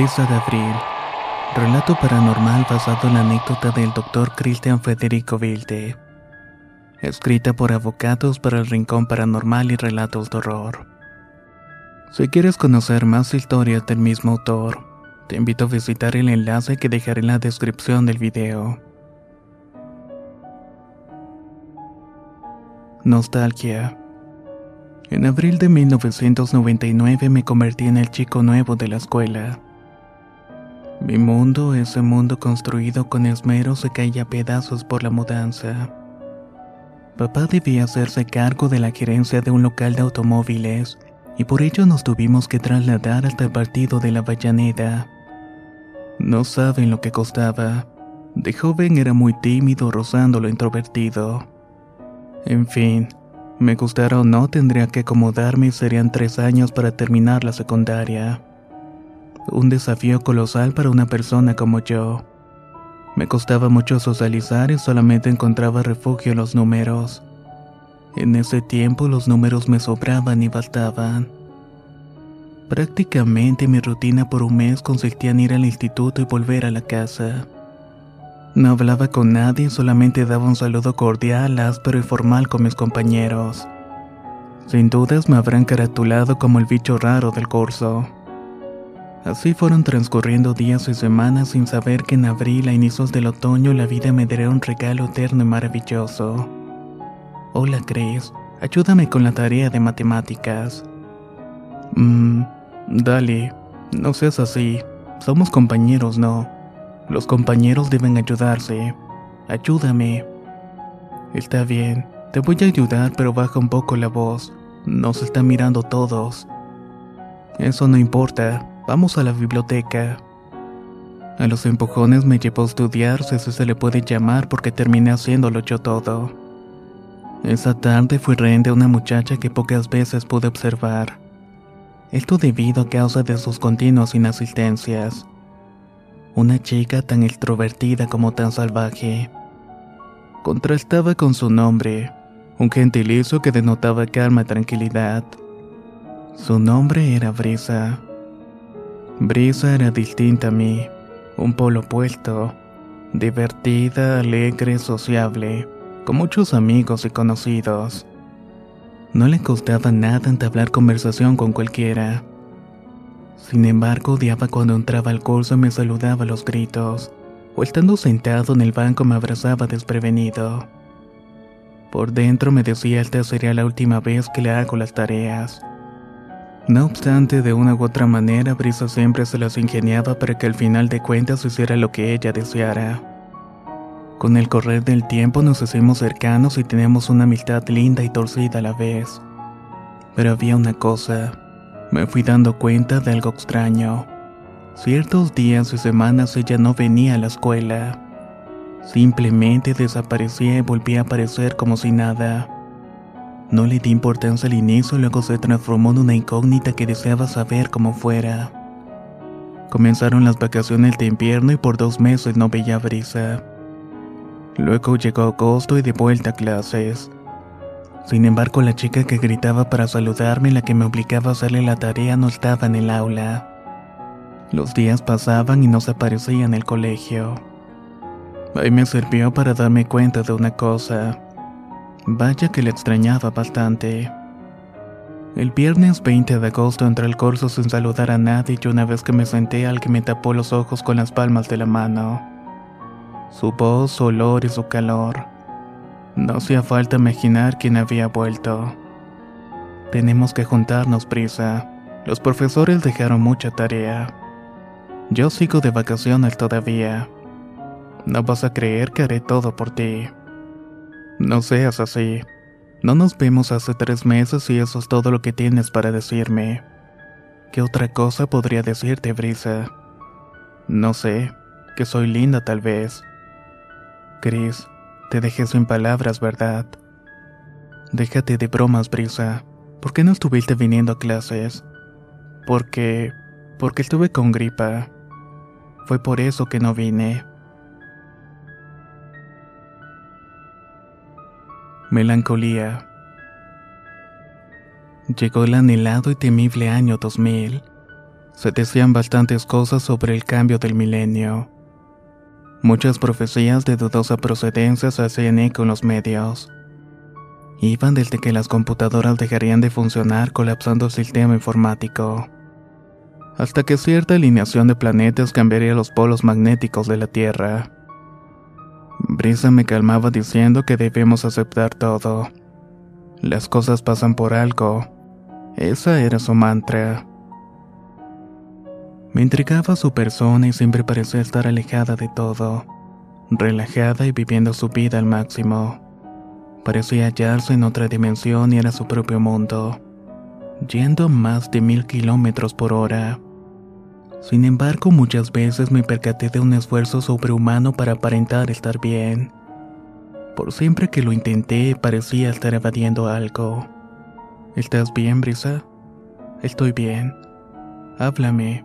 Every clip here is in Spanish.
Brisa de Abril. Relato paranormal basado en la anécdota del Dr. Christian Federico Vilde. Escrita por Avocados para el Rincón Paranormal y Relatos de Horror. Si quieres conocer más historias del mismo autor, te invito a visitar el enlace que dejaré en la descripción del video. Nostalgia. En abril de 1999 me convertí en el chico nuevo de la escuela. Mi mundo, ese mundo construido con esmero, se caía a pedazos por la mudanza. Papá debía hacerse cargo de la gerencia de un local de automóviles y por ello nos tuvimos que trasladar hasta el partido de la Vallaneda. No saben lo que costaba. De joven era muy tímido, rozando lo introvertido. En fin, me gustara o no, tendría que acomodarme y serían tres años para terminar la secundaria un desafío colosal para una persona como yo. Me costaba mucho socializar y solamente encontraba refugio en los números. En ese tiempo los números me sobraban y bastaban. Prácticamente mi rutina por un mes consistía en ir al instituto y volver a la casa. No hablaba con nadie, solamente daba un saludo cordial, áspero y formal con mis compañeros. Sin dudas me habrán caratulado como el bicho raro del curso. Así fueron transcurriendo días y semanas sin saber que en abril a inicios del otoño la vida me daría un regalo eterno y maravilloso. Hola Chris, ayúdame con la tarea de matemáticas. Mmm, dale, no seas así. Somos compañeros, ¿no? Los compañeros deben ayudarse. Ayúdame. Está bien, te voy a ayudar, pero baja un poco la voz. Nos están mirando todos. Eso no importa. Vamos a la biblioteca. A los empujones me llevó a estudiar, si se le puede llamar, porque terminé haciéndolo yo todo. Esa tarde fui rehén de una muchacha que pocas veces pude observar. Esto debido a causa de sus continuas inasistencias. Una chica tan extrovertida como tan salvaje. Contrastaba con su nombre, un gentilicio que denotaba calma y tranquilidad. Su nombre era Brisa. Brisa era distinta a mí, un polo opuesto, divertida, alegre, sociable, con muchos amigos y conocidos. No le costaba nada entablar conversación con cualquiera. Sin embargo, odiaba cuando entraba al curso y me saludaba a los gritos, o estando sentado en el banco me abrazaba desprevenido. Por dentro me decía esta sería la última vez que le hago las tareas. No obstante, de una u otra manera, Brisa siempre se las ingeniaba para que al final de cuentas hiciera lo que ella deseara. Con el correr del tiempo nos hicimos cercanos y teníamos una amistad linda y torcida a la vez. Pero había una cosa, me fui dando cuenta de algo extraño. Ciertos días y semanas ella no venía a la escuela. Simplemente desaparecía y volvía a aparecer como si nada. No le di importancia al inicio y luego se transformó en una incógnita que deseaba saber cómo fuera. Comenzaron las vacaciones de invierno y por dos meses no veía brisa. Luego llegó agosto y de vuelta a clases. Sin embargo, la chica que gritaba para saludarme, la que me obligaba a hacerle la tarea, no estaba en el aula. Los días pasaban y no se aparecía en el colegio. Ahí me sirvió para darme cuenta de una cosa. Vaya que le extrañaba bastante. El viernes 20 de agosto entré al curso sin saludar a nadie y una vez que me senté alguien me tapó los ojos con las palmas de la mano. Su voz, su olor y su calor. No hacía falta imaginar quién había vuelto. Tenemos que juntarnos, prisa. Los profesores dejaron mucha tarea. Yo sigo de vacaciones todavía. No vas a creer que haré todo por ti. No seas así. No nos vemos hace tres meses y eso es todo lo que tienes para decirme. ¿Qué otra cosa podría decirte, Brisa? No sé, que soy linda tal vez. Chris, te dejé sin palabras, ¿verdad? Déjate de bromas, Brisa. ¿Por qué no estuviste viniendo a clases? Porque... porque estuve con gripa. Fue por eso que no vine. Melancolía. Llegó el anhelado y temible año 2000. Se decían bastantes cosas sobre el cambio del milenio. Muchas profecías de dudosa procedencia se hacían eco en los medios. Iban desde que las computadoras dejarían de funcionar colapsando el sistema informático, hasta que cierta alineación de planetas cambiaría los polos magnéticos de la Tierra. Brisa me calmaba diciendo que debemos aceptar todo. Las cosas pasan por algo. Esa era su mantra. Me intrigaba su persona y siempre parecía estar alejada de todo, relajada y viviendo su vida al máximo. Parecía hallarse en otra dimensión y era su propio mundo, yendo más de mil kilómetros por hora. Sin embargo, muchas veces me percaté de un esfuerzo sobrehumano para aparentar estar bien. Por siempre que lo intenté, parecía estar evadiendo algo. ¿Estás bien, Brisa? Estoy bien. Háblame.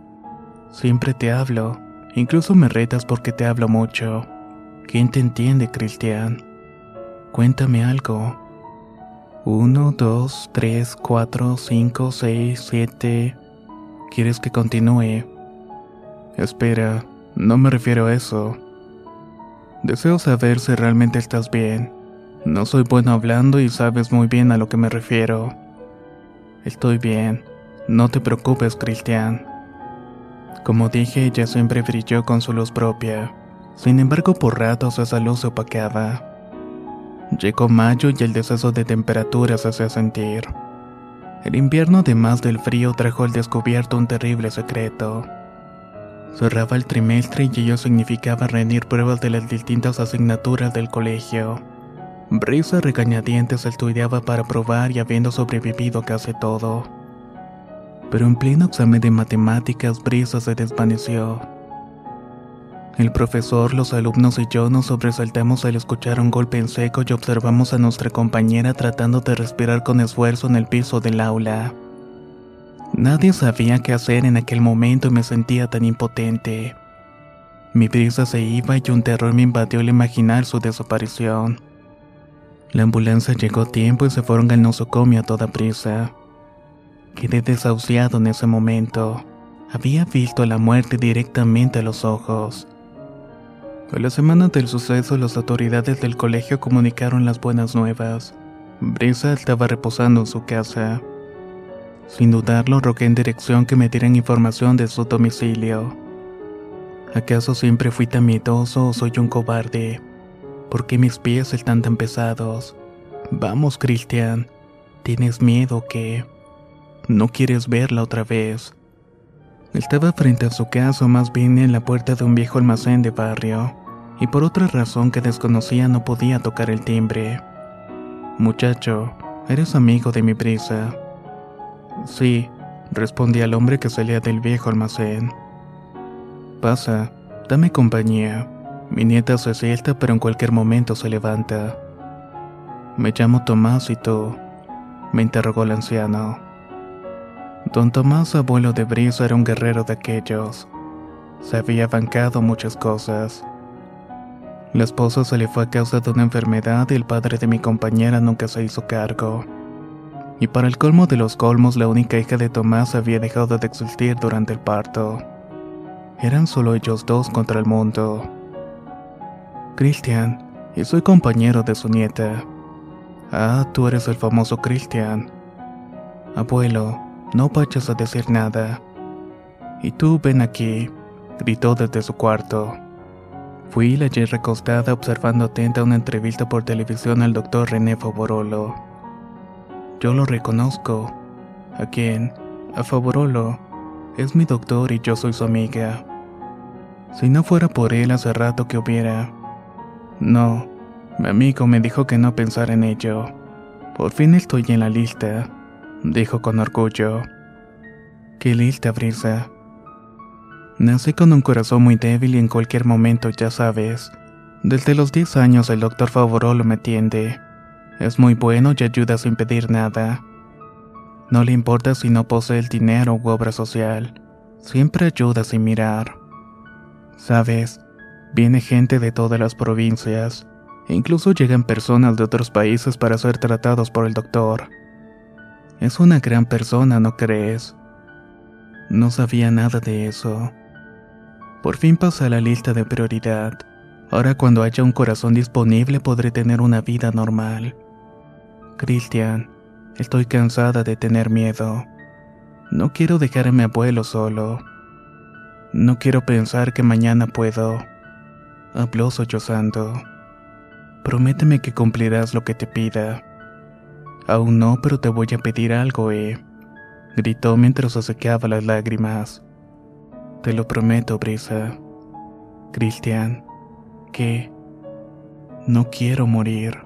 Siempre te hablo. Incluso me retas porque te hablo mucho. ¿Quién te entiende, Cristian? Cuéntame algo. Uno, dos, tres, cuatro, cinco, seis, siete. ¿Quieres que continúe? Espera, no me refiero a eso. Deseo saber si realmente estás bien. No soy bueno hablando y sabes muy bien a lo que me refiero. Estoy bien. No te preocupes, Cristian. Como dije, ella siempre brilló con su luz propia. Sin embargo, por ratos esa luz se opaqueaba. Llegó mayo y el deceso de temperaturas se hacía sentir. El invierno, además del frío, trajo al descubierto un terrible secreto. Cerraba el trimestre y ello significaba rendir pruebas de las distintas asignaturas del colegio. Brisa regañadientes estudiaba para probar y habiendo sobrevivido casi todo. Pero en pleno examen de matemáticas, Brisa se desvaneció. El profesor, los alumnos y yo nos sobresaltamos al escuchar un golpe en seco y observamos a nuestra compañera tratando de respirar con esfuerzo en el piso del aula. Nadie sabía qué hacer en aquel momento y me sentía tan impotente. Mi brisa se iba y un terror me invadió al imaginar su desaparición. La ambulancia llegó a tiempo y se fueron al nosocomio a toda prisa. Quedé desahuciado en ese momento. Había visto la muerte directamente a los ojos. A la semana del suceso, las autoridades del colegio comunicaron las buenas nuevas. Brisa estaba reposando en su casa. Sin dudarlo, rogué en dirección que me dieran información de su domicilio. ¿Acaso siempre fui tan miedoso o soy un cobarde? ¿Por qué mis pies están tan pesados? Vamos, Cristian. ¿Tienes miedo que... no quieres verla otra vez? Estaba frente a su casa, más bien en la puerta de un viejo almacén de barrio, y por otra razón que desconocía no podía tocar el timbre. Muchacho, eres amigo de mi prisa. Sí, respondí al hombre que salía del viejo almacén. Pasa, dame compañía. Mi nieta se siesta, pero en cualquier momento se levanta. Me llamo Tomás y tú, me interrogó el anciano. Don Tomás, abuelo de Brisa, era un guerrero de aquellos. Se había bancado muchas cosas. La esposa se le fue a causa de una enfermedad y el padre de mi compañera nunca se hizo cargo. Y para el colmo de los colmos, la única hija de Tomás había dejado de existir durante el parto. Eran solo ellos dos contra el mundo. Christian, y soy compañero de su nieta. Ah, tú eres el famoso Christian. Abuelo, no vayas a decir nada. Y tú ven aquí, gritó desde su cuarto. Fui y la hallé recostada observando atenta una entrevista por televisión al doctor René Favorolo. Yo lo reconozco. ¿A quién? A Favorolo. Es mi doctor y yo soy su amiga. Si no fuera por él hace rato que hubiera. No, mi amigo me dijo que no pensara en ello. Por fin estoy en la lista, dijo con orgullo. ¿Qué lista, Brisa? Nací con un corazón muy débil y en cualquier momento, ya sabes. Desde los 10 años el doctor Favorolo me atiende. Es muy bueno y ayuda sin pedir nada. No le importa si no posee el dinero u obra social. Siempre ayuda sin mirar. Sabes, viene gente de todas las provincias. Incluso llegan personas de otros países para ser tratados por el doctor. Es una gran persona, ¿no crees? No sabía nada de eso. Por fin pasa la lista de prioridad. Ahora cuando haya un corazón disponible podré tener una vida normal. Cristian, estoy cansada de tener miedo. No quiero dejar a mi abuelo solo. No quiero pensar que mañana puedo. Habló sollozando. Prométeme que cumplirás lo que te pida. Aún no, pero te voy a pedir algo, eh. Gritó mientras se secaba las lágrimas. Te lo prometo, Brisa. Cristian, que no quiero morir.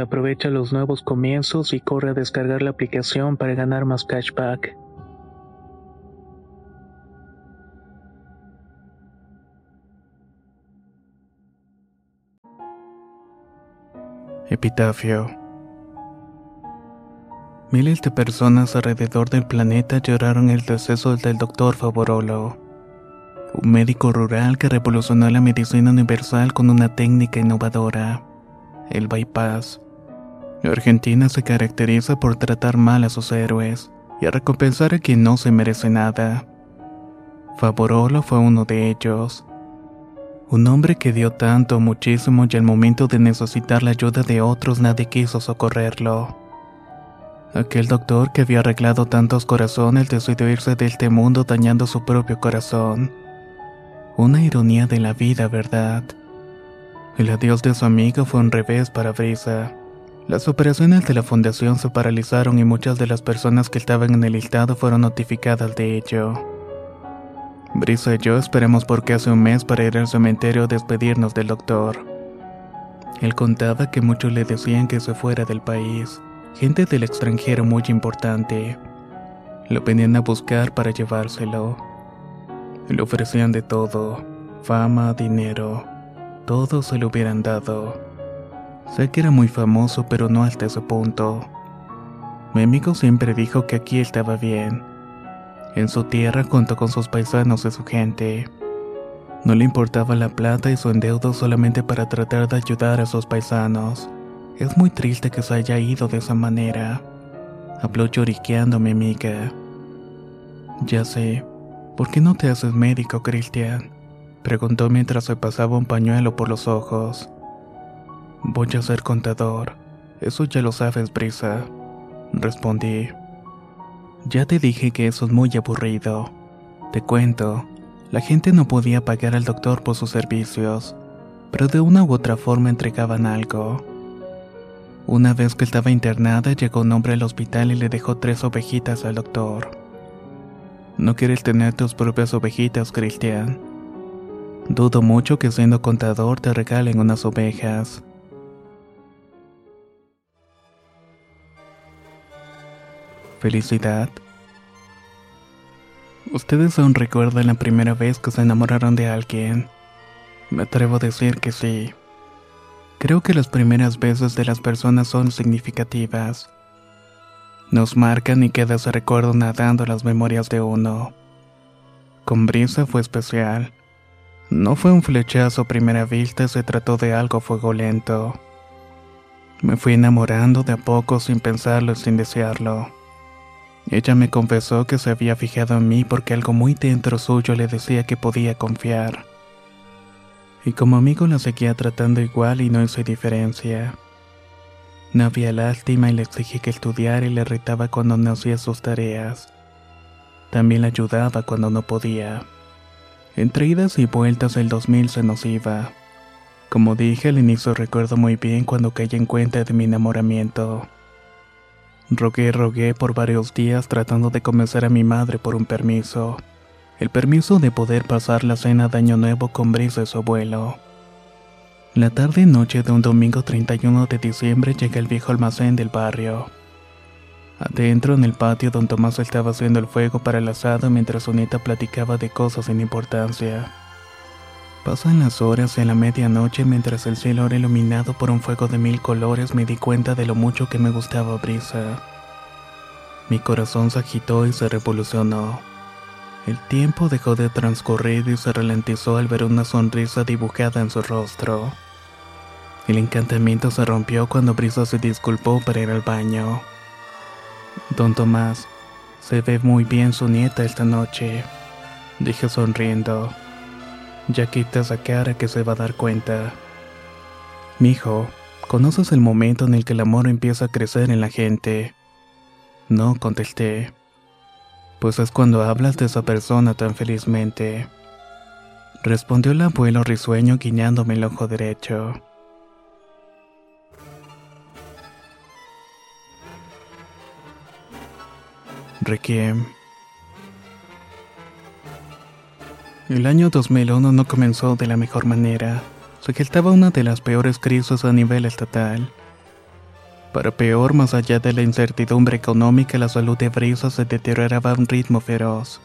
Aprovecha los nuevos comienzos y corre a descargar la aplicación para ganar más cashback. Epitafio Miles de personas alrededor del planeta lloraron el deceso del doctor Favorolo, un médico rural que revolucionó la medicina universal con una técnica innovadora, el bypass. Argentina se caracteriza por tratar mal a sus héroes y a recompensar a quien no se merece nada. Favorolo fue uno de ellos. Un hombre que dio tanto, muchísimo y al momento de necesitar la ayuda de otros nadie quiso socorrerlo. Aquel doctor que había arreglado tantos corazones decidió irse de este mundo dañando su propio corazón. Una ironía de la vida, ¿verdad? El adiós de su amigo fue un revés para Brisa. Las operaciones de la fundación se paralizaron y muchas de las personas que estaban en el listado fueron notificadas de ello. Brisa y yo esperamos por casi un mes para ir al cementerio a despedirnos del doctor. Él contaba que muchos le decían que se fuera del país, gente del extranjero muy importante. Lo venían a buscar para llevárselo. Le ofrecían de todo, fama, dinero, todo se lo hubieran dado. Sé que era muy famoso, pero no hasta ese punto. Mi amigo siempre dijo que aquí estaba bien, en su tierra junto con sus paisanos y su gente. No le importaba la plata y su endeudo solamente para tratar de ayudar a sus paisanos. Es muy triste que se haya ido de esa manera. Habló lloriqueando mi amiga. Ya sé, ¿por qué no te haces médico, Cristian? Preguntó mientras se pasaba un pañuelo por los ojos. Voy a ser contador. Eso ya lo sabes, Brisa. Respondí. Ya te dije que eso es muy aburrido. Te cuento, la gente no podía pagar al doctor por sus servicios, pero de una u otra forma entregaban algo. Una vez que estaba internada, llegó un hombre al hospital y le dejó tres ovejitas al doctor. ¿No quieres tener tus propias ovejitas, Cristian? Dudo mucho que siendo contador te regalen unas ovejas. Felicidad. ¿Ustedes aún recuerdan la primera vez que se enamoraron de alguien? Me atrevo a decir que sí. Creo que las primeras veces de las personas son significativas. Nos marcan y queda ese recuerdo nadando las memorias de uno. Con Brisa fue especial. No fue un flechazo a primera vista, se trató de algo fuego lento. Me fui enamorando de a poco sin pensarlo y sin desearlo. Ella me confesó que se había fijado en mí porque algo muy dentro suyo le decía que podía confiar. Y como amigo la seguía tratando igual y no hice diferencia. No había lástima y le exigí que estudiara y le retaba cuando no hacía sus tareas. También le ayudaba cuando no podía. Entre idas y vueltas el 2000 se nos iba. Como dije al inicio recuerdo muy bien cuando caí en cuenta de mi enamoramiento. Rogué, rogué por varios días tratando de convencer a mi madre por un permiso. El permiso de poder pasar la cena de Año Nuevo con Brisa y su abuelo. La tarde y noche de un domingo 31 de diciembre llega el viejo almacén del barrio. Adentro, en el patio, don Tomás estaba haciendo el fuego para el asado mientras su nieta platicaba de cosas sin importancia. Pasan las horas a la medianoche mientras el cielo era iluminado por un fuego de mil colores me di cuenta de lo mucho que me gustaba Brisa. Mi corazón se agitó y se revolucionó. El tiempo dejó de transcurrir y se ralentizó al ver una sonrisa dibujada en su rostro. El encantamiento se rompió cuando Brisa se disculpó para ir al baño. Don Tomás, se ve muy bien su nieta esta noche, dije sonriendo. Ya quita esa cara que se va a dar cuenta. Mijo, ¿conoces el momento en el que el amor empieza a crecer en la gente? No, contesté. Pues es cuando hablas de esa persona tan felizmente. Respondió el abuelo risueño guiñándome el ojo derecho. Requiem. El año 2001 no comenzó de la mejor manera. Se gestaba una de las peores crisis a nivel estatal. Para peor, más allá de la incertidumbre económica, la salud de Brisa se deterioraba a un ritmo feroz.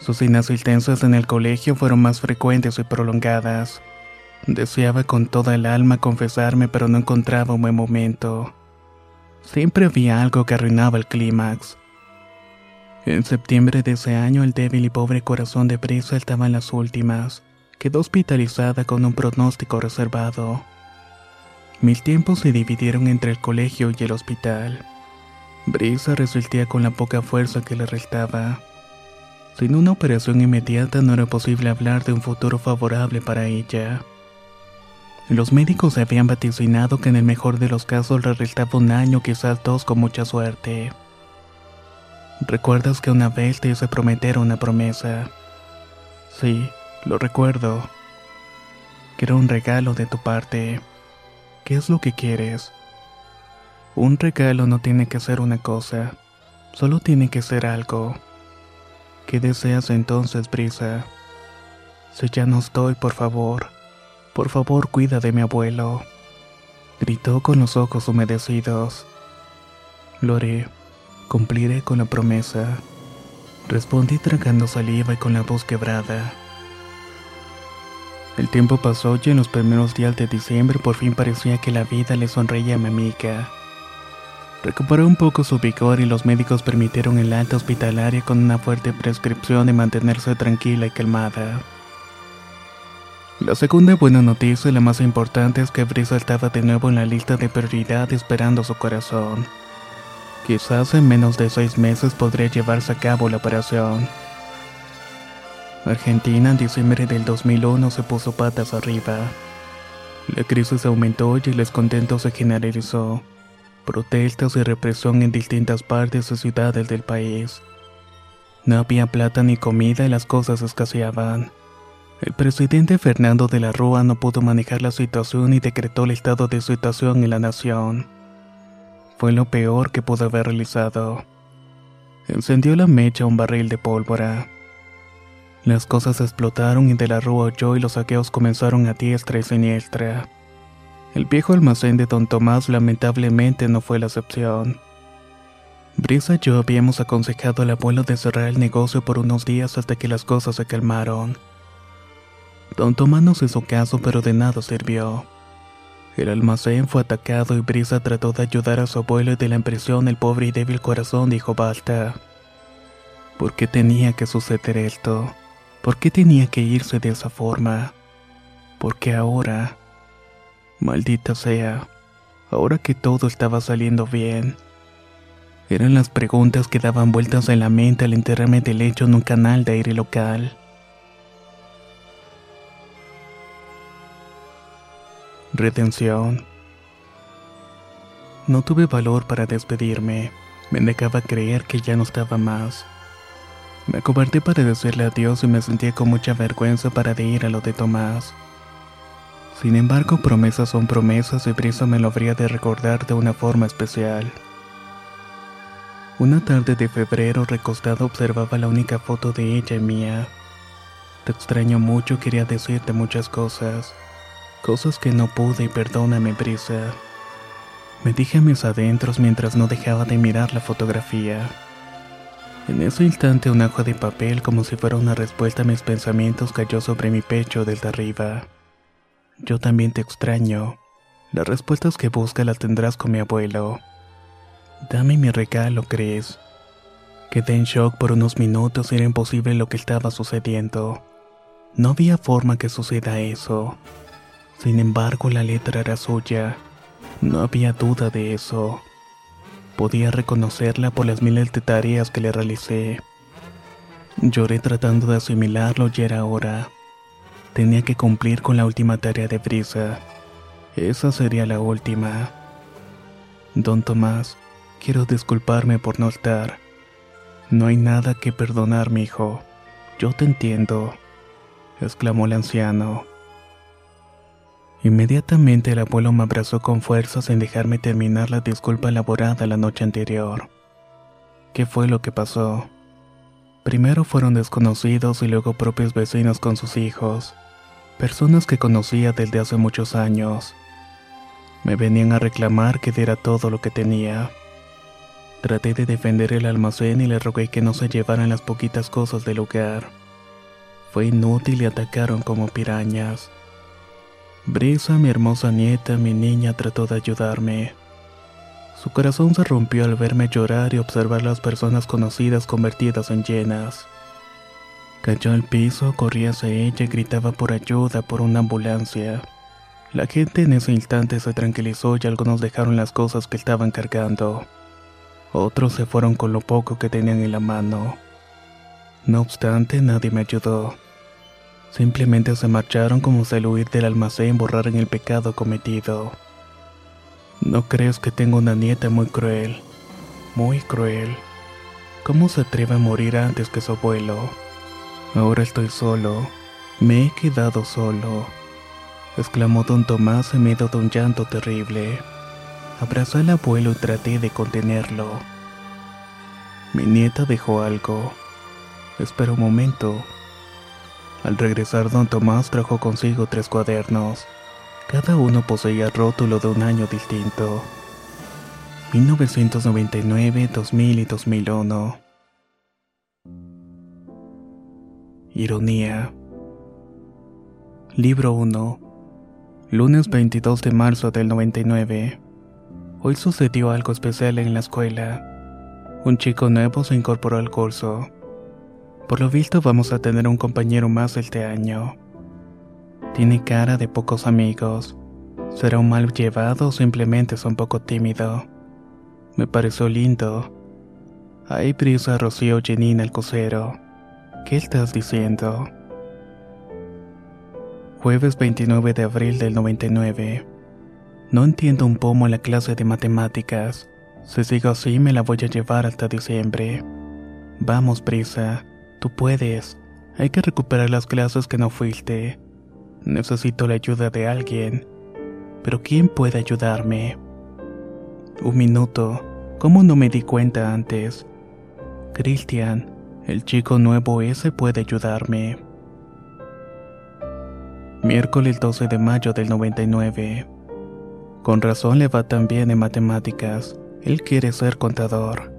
Sus inasistencias en el colegio fueron más frecuentes y prolongadas. Deseaba con toda el alma confesarme, pero no encontraba un buen momento. Siempre había algo que arruinaba el clímax. En septiembre de ese año, el débil y pobre corazón de Brisa estaba en las últimas. Quedó hospitalizada con un pronóstico reservado. Mis tiempos se dividieron entre el colegio y el hospital. Brisa resistía con la poca fuerza que le restaba. Sin una operación inmediata no era posible hablar de un futuro favorable para ella. Los médicos habían vaticinado que en el mejor de los casos le restaba un año, quizás dos con mucha suerte. ¿Recuerdas que una vez te hice prometer una promesa? Sí, lo recuerdo. Quiero un regalo de tu parte. ¿Qué es lo que quieres? Un regalo no tiene que ser una cosa, solo tiene que ser algo. ¿Qué deseas entonces, Brisa? Si ya no estoy, por favor, por favor cuida de mi abuelo. Gritó con los ojos humedecidos. Lo cumpliré con la promesa. Respondí tragando saliva y con la voz quebrada. El tiempo pasó y en los primeros días de diciembre por fin parecía que la vida le sonreía a mi amiga. Recuperó un poco su vigor y los médicos permitieron el alta hospitalaria con una fuerte prescripción de mantenerse tranquila y calmada. La segunda buena noticia y la más importante es que Brisa estaba de nuevo en la lista de prioridad esperando su corazón. Quizás en menos de seis meses podría llevarse a cabo la operación. Argentina en diciembre del 2001 se puso patas arriba. La crisis aumentó y el descontento se generalizó. Protestas y represión en distintas partes y ciudades del país. No había plata ni comida y las cosas escaseaban. El presidente Fernando de la Rúa no pudo manejar la situación y decretó el estado de situación en la nación. Fue lo peor que pudo haber realizado. Encendió la mecha un barril de pólvora. Las cosas explotaron y de la Rúa oyó y los saqueos comenzaron a diestra y siniestra. El viejo almacén de don Tomás lamentablemente no fue la excepción. Brisa y yo habíamos aconsejado al abuelo de cerrar el negocio por unos días hasta que las cosas se calmaron. Don Tomás nos hizo caso pero de nada sirvió. El almacén fue atacado y Brisa trató de ayudar a su abuelo y de la impresión el pobre y débil corazón dijo basta. ¿Por qué tenía que suceder esto? ¿Por qué tenía que irse de esa forma? ¿Por qué ahora? Maldita sea, ahora que todo estaba saliendo bien. Eran las preguntas que daban vueltas en la mente al enterrarme del lecho en un canal de aire local. Retención. No tuve valor para despedirme. Me negaba creer que ya no estaba más. Me acobardé para decirle adiós y me sentía con mucha vergüenza para de ir a lo de Tomás. Sin embargo, promesas son promesas y Brisa me lo habría de recordar de una forma especial. Una tarde de febrero recostado observaba la única foto de ella y mía. Te extraño mucho, quería decirte muchas cosas cosas que no pude y perdóname, Brisa. Me dije a mis adentros mientras no dejaba de mirar la fotografía. En ese instante un hoja de papel como si fuera una respuesta a mis pensamientos cayó sobre mi pecho desde arriba. Yo también te extraño. Las respuestas que buscas las tendrás con mi abuelo. Dame mi regalo, ¿crees? Quedé en shock por unos minutos y era imposible lo que estaba sucediendo. No había forma que suceda eso. Sin embargo, la letra era suya. No había duda de eso. Podía reconocerla por las miles de tareas que le realicé. Lloré tratando de asimilarlo y era hora. Tenía que cumplir con la última tarea de Brisa. Esa sería la última. Don Tomás, quiero disculparme por no estar. No hay nada que perdonar, mi hijo. Yo te entiendo, exclamó el anciano. Inmediatamente el abuelo me abrazó con fuerza sin dejarme terminar la disculpa elaborada la noche anterior. ¿Qué fue lo que pasó? Primero fueron desconocidos y luego propios vecinos con sus hijos, personas que conocía desde hace muchos años. Me venían a reclamar que diera todo lo que tenía. Traté de defender el almacén y le rogué que no se llevaran las poquitas cosas del lugar. Fue inútil y atacaron como pirañas. Brisa, mi hermosa nieta, mi niña, trató de ayudarme. Su corazón se rompió al verme llorar y observar las personas conocidas convertidas en llenas. Cayó al piso, corría hacia ella y gritaba por ayuda por una ambulancia. La gente en ese instante se tranquilizó y algunos dejaron las cosas que estaban cargando. Otros se fueron con lo poco que tenían en la mano. No obstante, nadie me ayudó. Simplemente se marcharon como si al huir del almacén borraran el pecado cometido. No crees que tengo una nieta muy cruel, muy cruel. ¿Cómo se atreve a morir antes que su abuelo? Ahora estoy solo, me he quedado solo, exclamó don Tomás en medio de un llanto terrible. Abrazé al abuelo y traté de contenerlo. Mi nieta dejó algo. Espera un momento. Al regresar, don Tomás trajo consigo tres cuadernos. Cada uno poseía rótulo de un año distinto. 1999, 2000 y 2001. Ironía. Libro 1. Lunes 22 de marzo del 99. Hoy sucedió algo especial en la escuela. Un chico nuevo se incorporó al curso. Por lo visto vamos a tener un compañero más este año. Tiene cara de pocos amigos. ¿Será un mal llevado o simplemente es un poco tímido? Me pareció lindo. Ahí brisa Rocío Janina el cosero. ¿Qué estás diciendo? Jueves 29 de abril del 99. No entiendo un pomo la clase de matemáticas. Si sigo así me la voy a llevar hasta diciembre. Vamos, prisa. Tú puedes. Hay que recuperar las clases que no fuiste. Necesito la ayuda de alguien. Pero ¿quién puede ayudarme? Un minuto. ¿Cómo no me di cuenta antes? Christian, el chico nuevo ese puede ayudarme. Miércoles 12 de mayo del 99. Con razón le va tan bien en matemáticas. Él quiere ser contador.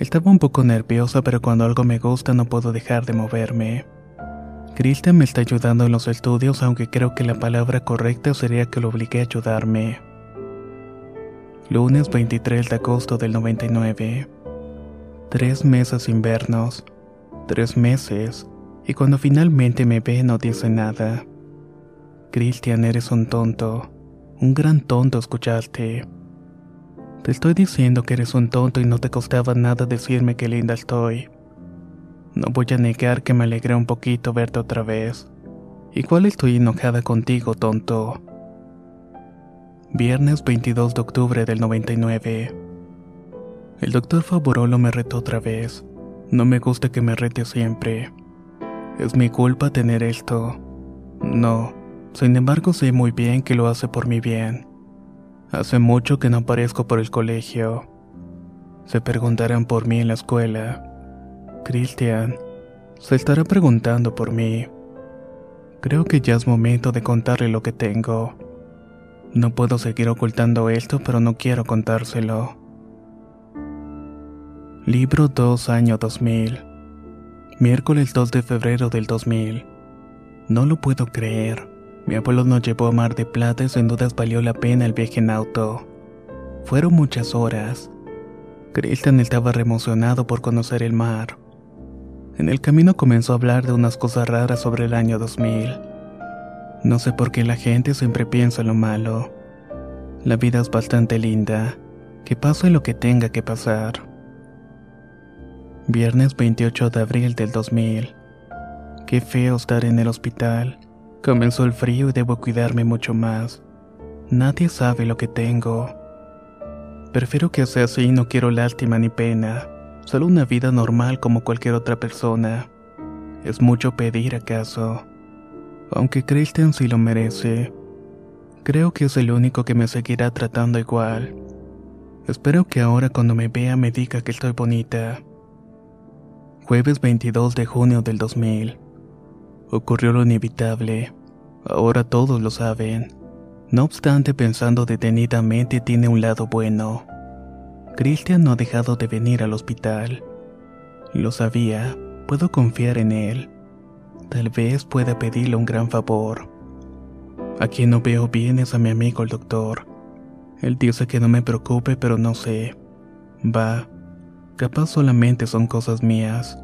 Estaba un poco nerviosa, pero cuando algo me gusta no puedo dejar de moverme. Christian me está ayudando en los estudios, aunque creo que la palabra correcta sería que lo obligué a ayudarme. Lunes 23 de agosto del 99. Tres meses invernos. Tres meses. Y cuando finalmente me ve no dice nada. Christian, eres un tonto. Un gran tonto escucharte. Te estoy diciendo que eres un tonto y no te costaba nada decirme qué linda estoy. No voy a negar que me alegré un poquito verte otra vez. Igual estoy enojada contigo, tonto. Viernes 22 de octubre del 99. El doctor Favorolo me retó otra vez. No me gusta que me rete siempre. Es mi culpa tener esto. No. Sin embargo, sé muy bien que lo hace por mi bien. Hace mucho que no aparezco por el colegio. Se preguntarán por mí en la escuela. Christian se estará preguntando por mí. Creo que ya es momento de contarle lo que tengo. No puedo seguir ocultando esto, pero no quiero contárselo. Libro 2 año 2000. Miércoles 2 de febrero del 2000. No lo puedo creer. Mi abuelo nos llevó a Mar de Plata y sin dudas valió la pena el viaje en auto. Fueron muchas horas. Christian estaba reemocionado por conocer el mar. En el camino comenzó a hablar de unas cosas raras sobre el año 2000. No sé por qué la gente siempre piensa lo malo. La vida es bastante linda. Que pase lo que tenga que pasar. Viernes 28 de abril del 2000. Qué feo estar en el hospital. Comenzó el frío y debo cuidarme mucho más. Nadie sabe lo que tengo. Prefiero que sea así y no quiero lástima ni pena. Solo una vida normal como cualquier otra persona. ¿Es mucho pedir acaso? aunque Christian sí lo merece. Creo que es el único que me seguirá tratando igual. Espero que ahora cuando me vea me diga que estoy bonita. Jueves 22 de junio del 2000. Ocurrió lo inevitable. Ahora todos lo saben. No obstante, pensando detenidamente, tiene un lado bueno. Christian no ha dejado de venir al hospital. Lo sabía, puedo confiar en él. Tal vez pueda pedirle un gran favor. A quien no veo bien es a mi amigo el doctor. Él dice que no me preocupe, pero no sé. Va. Capaz solamente son cosas mías.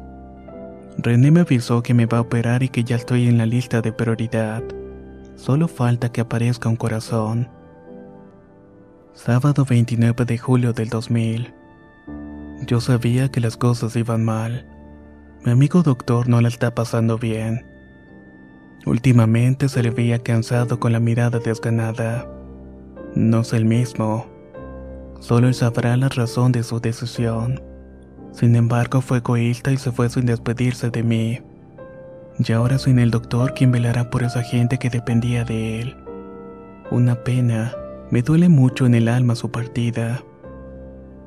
René me avisó que me va a operar y que ya estoy en la lista de prioridad. Solo falta que aparezca un corazón. Sábado 29 de julio del 2000. Yo sabía que las cosas iban mal. Mi amigo doctor no la está pasando bien. Últimamente se le veía cansado con la mirada desganada. No es el mismo. Solo él sabrá la razón de su decisión. Sin embargo, fue egoísta y se fue sin despedirse de mí. Y ahora sin el doctor quien velará por esa gente que dependía de él. Una pena, Me duele mucho en el alma su partida.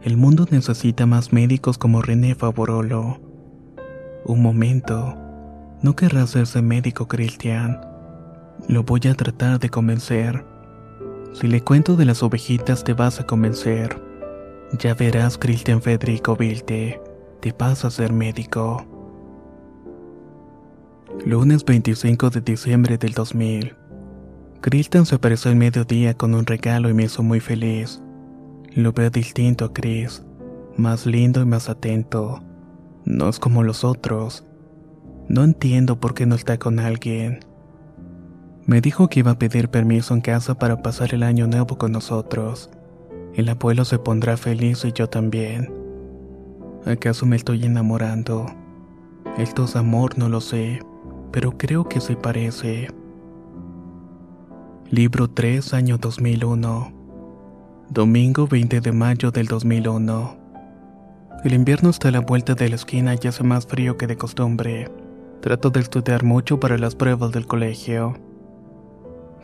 El mundo necesita más médicos como René Favorolo. Un momento. No querrá hacerse médico, Cristian. Lo voy a tratar de convencer. Si le cuento de las ovejitas te vas a convencer. Ya verás, Cristian Federico Vilte, te vas a ser médico. Lunes 25 de diciembre del 2000. Cristian se apareció al mediodía con un regalo y me hizo muy feliz. Lo veo distinto a Chris, más lindo y más atento. No es como los otros. No entiendo por qué no está con alguien. Me dijo que iba a pedir permiso en casa para pasar el año nuevo con nosotros. El abuelo se pondrá feliz y yo también. ¿Acaso me estoy enamorando? Esto es amor, no lo sé, pero creo que se parece. Libro 3, año 2001. Domingo 20 de mayo del 2001. El invierno está a la vuelta de la esquina y hace más frío que de costumbre. Trato de estudiar mucho para las pruebas del colegio.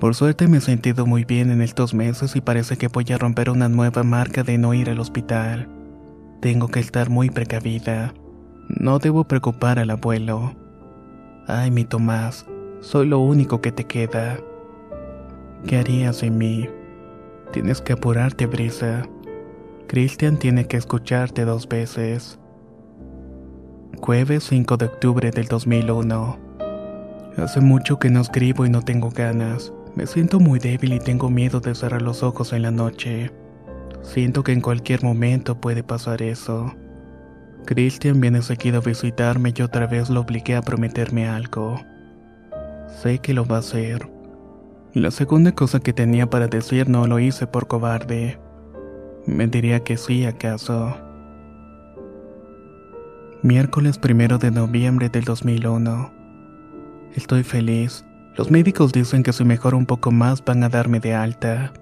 Por suerte me he sentido muy bien en estos meses y parece que voy a romper una nueva marca de no ir al hospital. Tengo que estar muy precavida. No debo preocupar al abuelo. Ay, mi Tomás, soy lo único que te queda. ¿Qué harías sin mí? Tienes que apurarte, Brisa. Christian tiene que escucharte dos veces. Jueves 5 de octubre del 2001. Hace mucho que no escribo y no tengo ganas. Me siento muy débil y tengo miedo de cerrar los ojos en la noche. Siento que en cualquier momento puede pasar eso. Christian viene seguido a visitarme y otra vez lo obligué a prometerme algo. Sé que lo va a hacer. La segunda cosa que tenía para decir no lo hice por cobarde. Me diría que sí acaso. Miércoles primero de noviembre del 2001. Estoy feliz. Los médicos dicen que si mejoro un poco más van a darme de alta.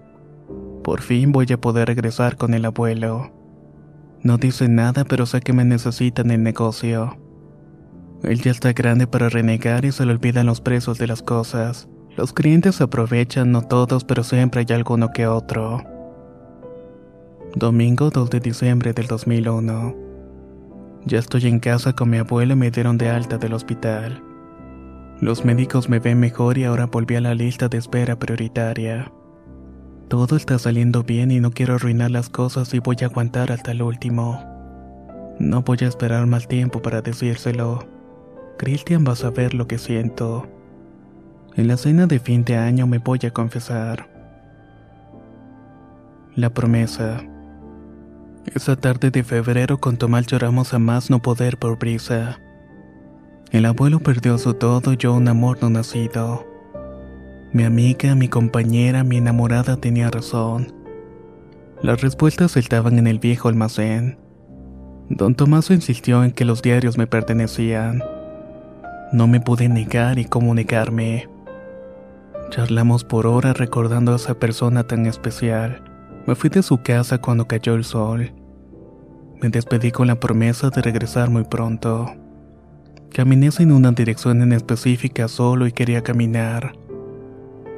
Por fin voy a poder regresar con el abuelo. No dicen nada, pero sé que me necesitan el negocio. Él ya está grande para renegar y se le olvidan los precios de las cosas. Los clientes aprovechan, no todos, pero siempre hay alguno que otro. Domingo 2 de diciembre del 2001. Ya estoy en casa con mi abuelo y me dieron de alta del hospital. Los médicos me ven mejor y ahora volví a la lista de espera prioritaria. Todo está saliendo bien y no quiero arruinar las cosas y voy a aguantar hasta el último. No voy a esperar más tiempo para decírselo. Christian va a saber lo que siento. En la cena de fin de año me voy a confesar. La promesa. Esa tarde de febrero con Tomás lloramos a más no poder por brisa. El abuelo perdió su todo y yo un amor no nacido. Mi amiga, mi compañera, mi enamorada tenía razón. Las respuestas estaban en el viejo almacén. Don Tomaso insistió en que los diarios me pertenecían. No me pude negar y comunicarme. Charlamos por horas recordando a esa persona tan especial. Me fui de su casa cuando cayó el sol. Me despedí con la promesa de regresar muy pronto. Caminé sin una dirección en específica solo y quería caminar.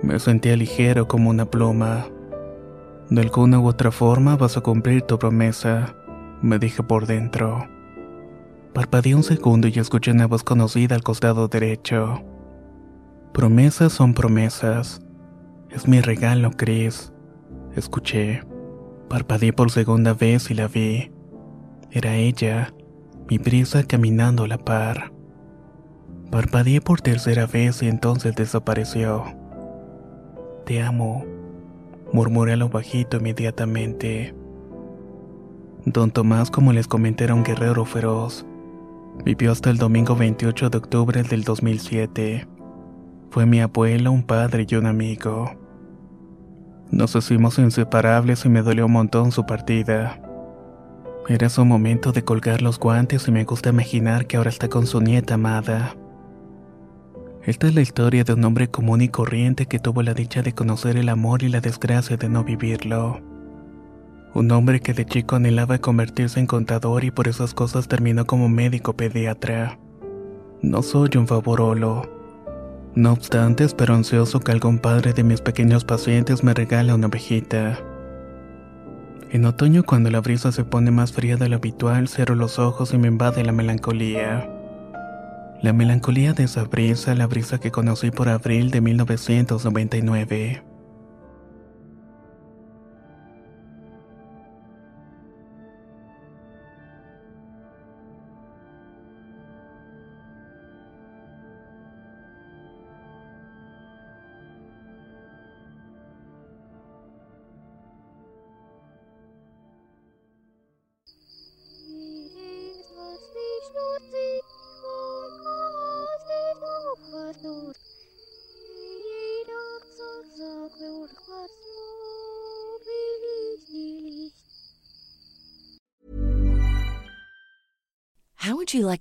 Me sentía ligero como una pluma. De alguna u otra forma vas a cumplir tu promesa, me dije por dentro. Parpadeé un segundo y escuché una voz conocida al costado derecho. Promesas son promesas. Es mi regalo, Chris. Escuché. Parpadeé por segunda vez y la vi. Era ella, mi brisa caminando a la par. Parpadeé por tercera vez y entonces desapareció. Te amo, murmuré a lo bajito inmediatamente. Don Tomás, como les comenté, era un guerrero feroz. Vivió hasta el domingo 28 de octubre del 2007. Fue mi abuelo, un padre y un amigo. Nos hicimos inseparables y me dolió un montón su partida. Era su momento de colgar los guantes y me gusta imaginar que ahora está con su nieta amada. Esta es la historia de un hombre común y corriente que tuvo la dicha de conocer el amor y la desgracia de no vivirlo. Un hombre que de chico anhelaba convertirse en contador y por esas cosas terminó como médico pediatra. No soy un favorolo. No obstante, espero ansioso que algún padre de mis pequeños pacientes me regale una ovejita. En otoño, cuando la brisa se pone más fría de lo habitual, cierro los ojos y me invade la melancolía. La melancolía de esa brisa, la brisa que conocí por abril de 1999.